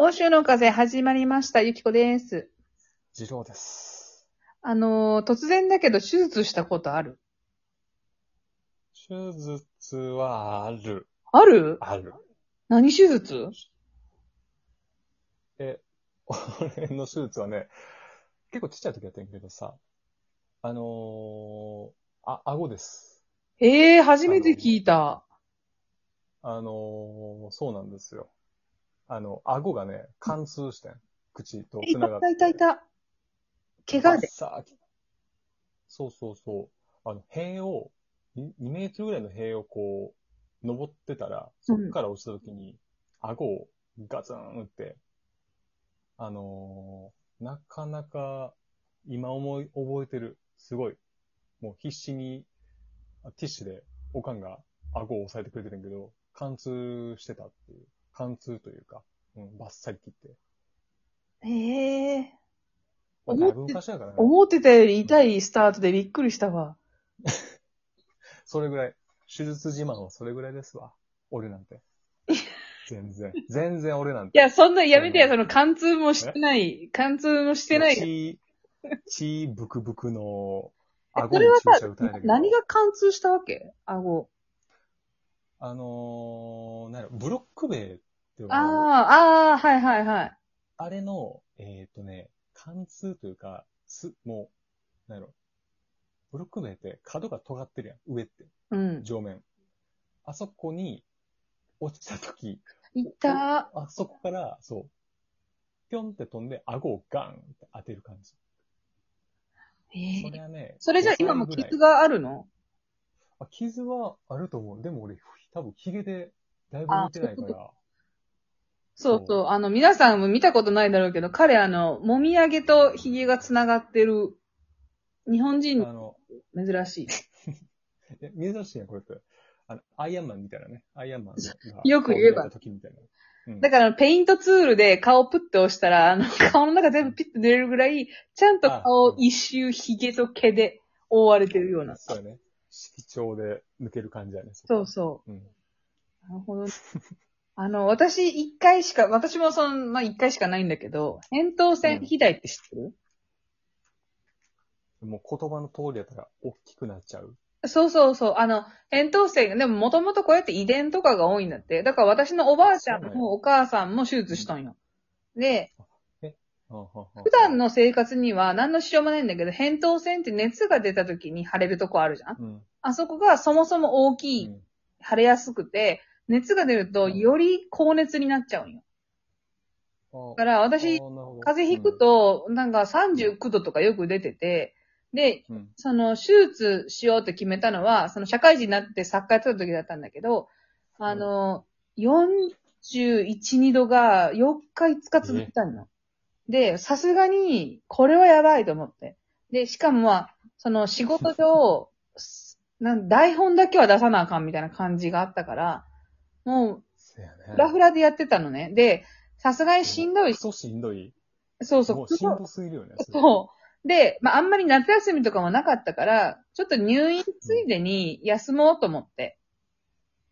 欧州の風始まりました。ゆきこです。次郎です。あのー突然だけど手術したことある？手術はある。ある？ある。何手術？え、俺の手術はね、結構ちっちゃい時やってんけどさ、あのー、あ、顎です。ええー、初めて聞いた。あのー、そうなんですよ。あの、顎がね、貫通してん。口と繋がって。たいたいた。怪我で。さあ、そうそうそう。あの、塀を、2メートルぐらいの塀をこう、登ってたら、そっから落ちた時に、顎をガツン打って、あのーなかなか、今思い、覚えてる。すごい。もう必死に、あティッシュで、おかんが顎を押さえてくれてるんやけど、貫通してたっていう。貫通というか、うん、バッサリ切って。ええまあ、だいぶ昔だからね。思ってたより痛いスタートでびっくりしたわ。それぐらい。手術自慢はそれぐらいですわ。俺なんて。全然。全然俺なんて。いや、そんなやめてや、その貫通もしてない、貫通もしてない。血、血ブクブクの顎それはに注射さ打たれたけど。何が貫通したわけ？顎。あのー、なんやろ、ブロック塀って呼ばああ、ああ、はいはいはい。あれの、えっ、とね、貫通というか、す、もう、なんやろ、ブロック塀って角が尖ってるやん、上って、うん。上面。あそこに落ちた時、いた。あそこから、そう、ぴょんって飛んで、顎をガンって当てる感じ。ええそれはね、それじゃあ今も5歳ぐらい傷があるの？あ傷はあると思う。でも俺、多分、ヒゲでだいぶ見てないから。そうそう。あの、皆さんも見たことないだろうけど、彼、あの、もみあげとひげが繋がってる、日本人あの、珍しい。え珍しいね、これって。あの、アイアンマンみたいなね。アイアンマンが。よく言えば時みたいな。うんだから、ペイントツールで顔プッて押したら、あの、顔の中全部ピッて出れるぐらい、ちゃんと顔一周ひげと毛で覆われてるような。そうやね。色調で抜ける感じやね。そうそう。う。うん。なるほど。あの、私一回しか、私もその、まあ、一回しかないんだけど、扁桃腺肥大って知ってる、もう言葉の通りやったら、大きくなっちゃう。そうそうそう。あの、扁桃腺、でももともとこうやって遺伝とかが多いんだって。だから私のおばあちゃんもお母さんも手術したんよ。で、普普段、の生活には何の支障もないんだけど、扁桃腺って熱が出た時に腫れるとこあるじゃん？うん。あそこがそもそも大きい、腫れやすくて、熱が出るとより高熱になっちゃうんよ。うん。だから私、風邪ひく、と、なんか39度とかよく出てて、で、その、手術しようって決めたのは、その社会人になって作家やってた時だったんだけど、あの、41、2度が4日5日続いたの。で、さすがに、これはやばいと思って。で、しかもまあ、その仕事上、す なん台本だけは出さなあかんみたいな感じがあったから、もう、そうやね。フラフラでやってたのね。で、さすがにしんどいクソしんどい。そうそう。もうしんどすぎるよね。そう。で、まあ、あんまり夏休みとかもなかったから、ちょっと入院ついでに休もうと思って。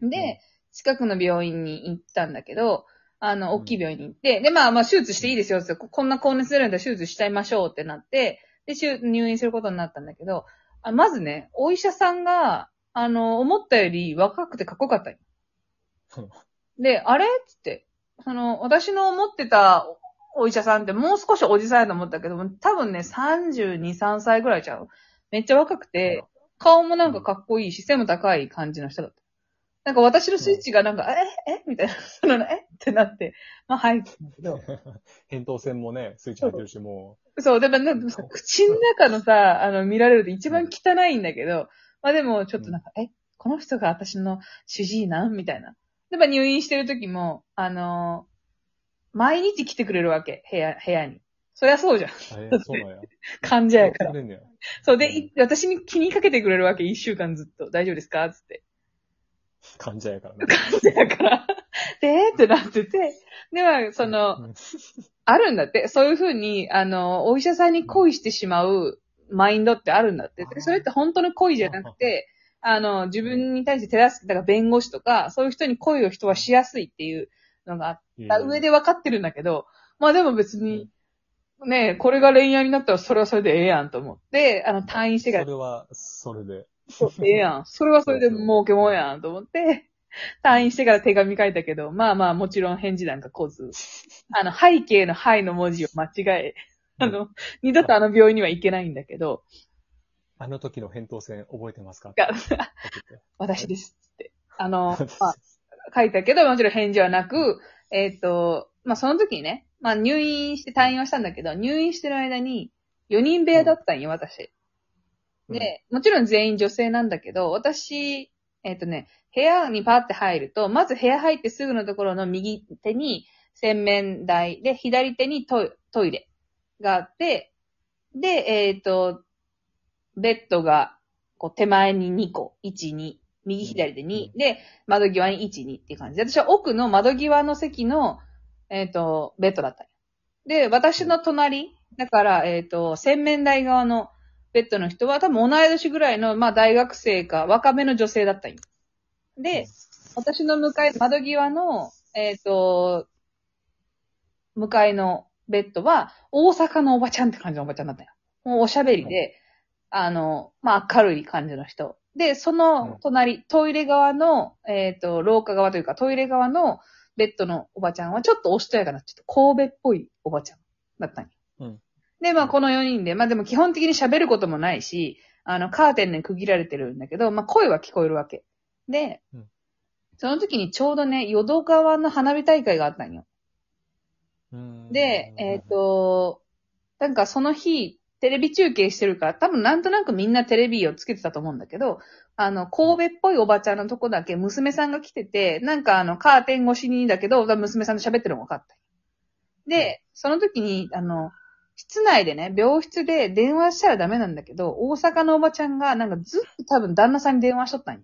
で、うん近くの病院に行ったんだけど、あの、うん大きい病院に行って、で、まあまあ手術していいですよって、ここんな高熱出るんだったら手術しちゃいましょうってなって、で、手入院することになったんだけど、あまずね、お医者さんが、あの、思ったより若くてかっこよかったんよで、あれ？つって、その、私の思ってたお医者さんってもう少しおじさんやと思ったけども、多分ね、32、3歳ぐらいちゃう。めっちゃ若くて、顔もなんかかっこいいし、背も高い感じの人だった。なんか私のスイッチがなんか、え？え？みたいな、その、え？ってなって、まあ、はい。扁桃腺もね、スイッチ入ってるし、もそう、でもなんかさ、口の中のさ、あの、見られると一番汚いんだけど、まあでも、ちょっとなんか、え、この人が私の主治医なん？みたいな。で、まあ入院してる時も、あのー毎日来てくれるわけ、部屋、部屋に。そりゃそうじゃん。そうなんや。患者やから。そうで、い私に気にかけてくれるわけ、一週間ずっと。大丈夫ですか？つって。患者やからね。患者やから。で、ってなってて。では、その、うん、あるんだって。そういうふうに、あの、お医者さんに恋してしまうマインドってあるんだって。でそれって本当の恋じゃなくて、あの、自分に対して手助け、だから弁護士とか、そういう人に恋を人はしやすいっていうのがあっえた上で分かってるんだけど、まあでも別に、ねこれが恋愛になったらそれはそれでええやんと思って、あの、退院してから。それは、それで。そう、ええやん。それはそれで儲けもんやんと思って、退院してから手紙書いたけど、まあまあもちろん返事なんか来ず、あの、背景のはいの文字を間違え、あの、二度とあの病院には行けないんだけど、あの時の扁桃腺覚えてますか？私です。って。あの、まあ、書いたけど、もちろん返事はなく、えっ、と、まあその時にね、まあ入院して退院はしたんだけど、入院してる間に4人部屋だったんよ、私。で、もちろん全員女性なんだけど、私、えっ、とね、部屋にパーって入ると、まず部屋入ってすぐのところの右手に洗面台で、左手にトイトイレがあって、で、えっ、と、ベッドが、こう手前に2個、1、2、右左で2、うんで、窓際に1、2っていう感じで、私は奥の窓際の席の、えっ、と、ベッドだったよで、私の隣、だから、えっ、と、洗面台側のベッドの人は多分同い年ぐらいの、まあ大学生か若めの女性だったんよ。で、私の向かい、窓際の、えっ、と、向かいのベッドは、大阪のおばちゃんって感じのおばちゃんだったよ。もうおしゃべりで、あの、まあ明るい感じの人。で、その隣、トイレ側の、えっ、と、廊下側というか、トイレ側のベッドのおばちゃんは、ちょっとおしとやかな、ちょっと神戸っぽいおばちゃんだったんよ。うんで、まあこの4人で、まあでも基本的に喋ることもないし、あの、カーテンで区切られてるんだけど、まあ声は聞こえるわけ。で、うんその時にちょうどね、淀川の花火大会があったんよ。うんで、えっ、、と、なんかその日、テレビ中継してるから、多分なんとなくみんなテレビをつけてたと思うんだけど、あの、神戸っぽいおばちゃんのとこだけ娘さんが来てて、なんかあの、カーテン越しにだけど、娘さんと喋ってるのが分かった。で、その時に、あの、室内でね、病室で電話したらダメなんだけど、大阪のおばちゃんが、なんかずっと多分旦那さんに電話しとったんよ。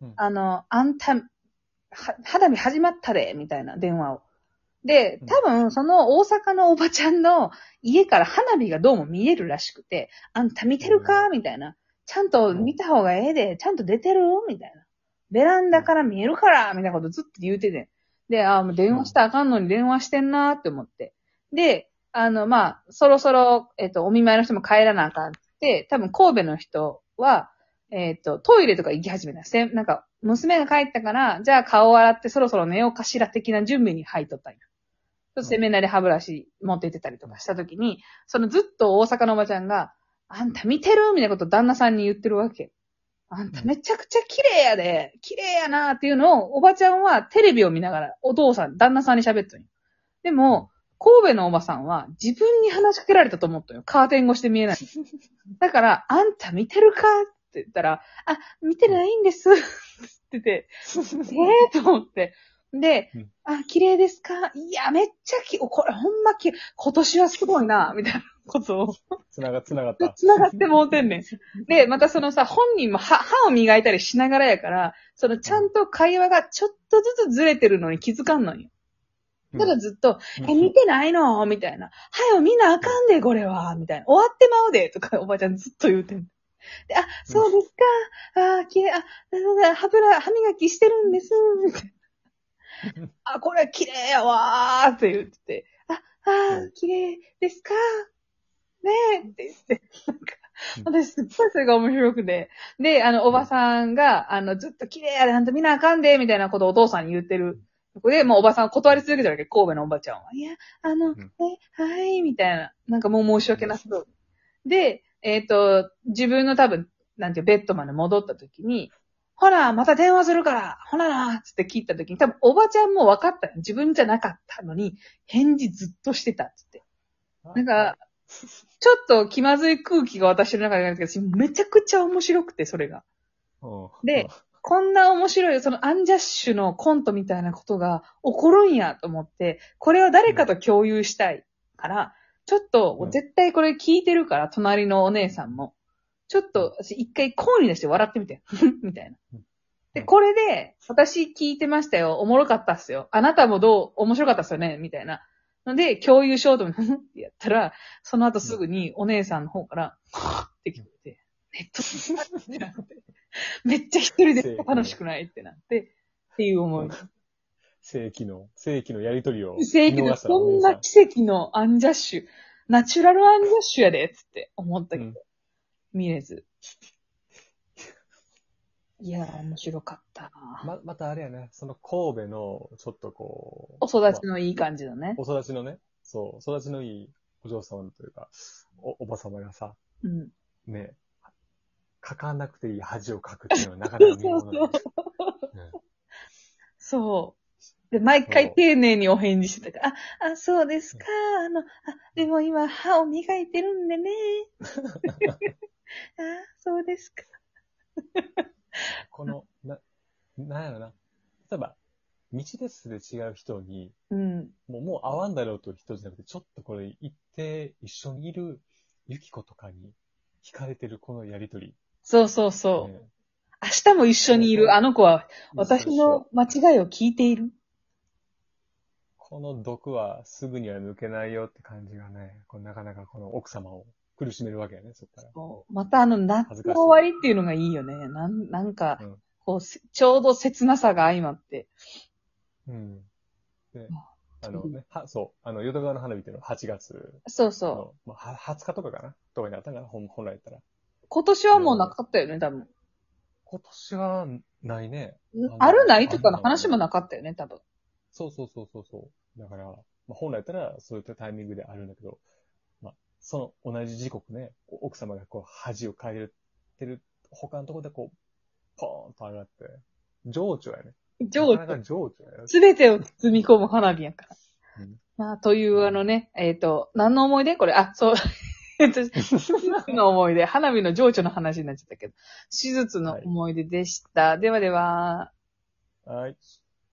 うんあの、あんた、は、肌見始まったで、みたいな電話を。で、多分、その大阪のおばちゃんの家から花火がどうも見えるらしくて、あんた見てるか？みたいな。ちゃんと見た方がええで、ちゃんと出てる？みたいな。ベランダから見えるから？みたいなことずっと言うてて。で、あもう電話したらあかんのに電話してんなーって思って。で、あの、まあ、そろそろ、えっ、と、お見舞いの人も帰らなあかんって、多分神戸の人は、えっ、と、トイレとか行き始めた。せなんか、娘が帰ったから、じゃあ顔を洗ってそろそろ寝ようかしら的な準備に入っとったんや。ちょっと洗面台で歯ブラシ持って行ってたりとかした時に、そのずっと大阪のおばちゃんが、あんた見てるみたいなことを旦那さんに言ってるわけ。あんためちゃくちゃ綺麗やで、綺麗やなっていうのを、おばちゃんはテレビを見ながら、お父さん、旦那さんに喋ったんよ。でも、神戸のおばさんは自分に話しかけられたと思ったよ。カーテン越して見えない。だから、あんた見てるかって言ったら、あ、見てないんです。って言ってて、ええと思って。でうん、あ、綺麗ですかいや、めっちゃき、おこれほんまき、今年はすごいな、みたいなことを。つなが、つながった。繋がってもうてんねん。で、またそのさ、本人も歯歯を磨いたりしながらやから、そのちゃんと会話がちょっとずつずれてるのに気づかんのよ。ただずっと、え、見てないの？みたいな。はよ、見なあかんで、これは。みたいな。終わってまうで。とか、おばちゃんずっと言うてんの。で、あ、そうですか。あー、きれい、あ、だだだ、歯ブラ、歯磨きしてるんです。みたいな。あ、これ綺麗やわーって言ってて。あ、あー、綺麗ですか。ねえって言って。なんか、私すっごいそれが面白くて。で、あの、おばさんが、あの、ずっと綺麗やで、あんた見なあかんで、みたいなことをお父さんに言ってる。そこで、もうおばさんは断り続けてるわけ、神戸のおばちゃんは。いや、あの、んえ、はい、みたいな。なんかもう申し訳なさそう。で、えっ、と、自分の多分、なんていう、ベッドまで戻った時に、ほら、また電話するから、ほらな、つって聞いた時に、多分おばちゃんも分かったよ。自分じゃなかったのに、返事ずっとしてた、つって。なんか、ちょっと気まずい空気が私の中であるけど、めちゃくちゃ面白くて、それが。うん、でこんな面白い、そのアンジャッシュのコントみたいなことが起こるんやと思って、これは誰かと共有したいから、ちょっとうん、絶対これ聞いてるから、隣のお姉さんも。ちょっと、私一回声に出して笑ってみて。みたいな。で、これで、私聞いてましたよ。おもろかったっすよ。あなたもどう、面白かったっすよねみたいな。ので、共有しようと思って、ってやったら、その後すぐにお姉さんの方から、って聞こえて、ネットってなって、めっちゃ一人で楽しくない？ってなって、っていう思い。世紀の、世紀のやりとりを。世紀の、こんな奇跡のアンジャッシュ、ナチュラルアンジャッシュやで、つって思ったけど、うん見れず。いやー、面白かったな、ま、またあれやね、その神戸の、ちょっとこう。お育ちのいい感じのね。お育ちのね、そう、育ちのいいお嬢様というか、お、おば様がさ、うん。ね、書かなくていい恥を書くっていうのはなかなか見ものだね そう。で、毎回丁寧にお返事してたから、あ、あ、そうですか、あの、あ、でも今歯を磨いてるんでね。あ、そうですか。この、な、なんやろな。例えば、道ですれ違う人に、うん。もう、もう会わんだろうという人じゃなくて、ちょっとこれ行って一緒にいるゆき子とかに惹かれてるこのやりとり。そうそうそう。ね明日も一緒にいるあの子は、私の間違いを聞いている。この毒はすぐには抜けないよって感じがね、こうなかなかこの奥様を苦しめるわけやね、そっから。そうまたあの、夏の終わりっていうのがいいよね。なん、なんか、うんこうせ、ちょうど切なさが相まって。うん。であ、あのね、は、そう、あの、淀川の花火っていうのは8月そうその、まあ、は20日とかかな？とかにあったかな？本本来やったら。う。今年はもうなかったよね、多分。今年はないね。のある？ない？とかの話もなかったよね、多分。そうそうそうそうそう。だから、まあ、本来やったらそういったタイミングであるんだけど、まあ、その同じ時刻ね、奥様がこう恥をかいてる、他のところでこう、ポーンと上がって、情緒やね。情緒。すべてを包み込む花火やから。うんまあ、というあのね、えっ、と、何の思い出？これ、あ、そう。えっと、手術の思い出、花火の情緒の話になっちゃったけど、手術の思い出でした。ではでは。はい。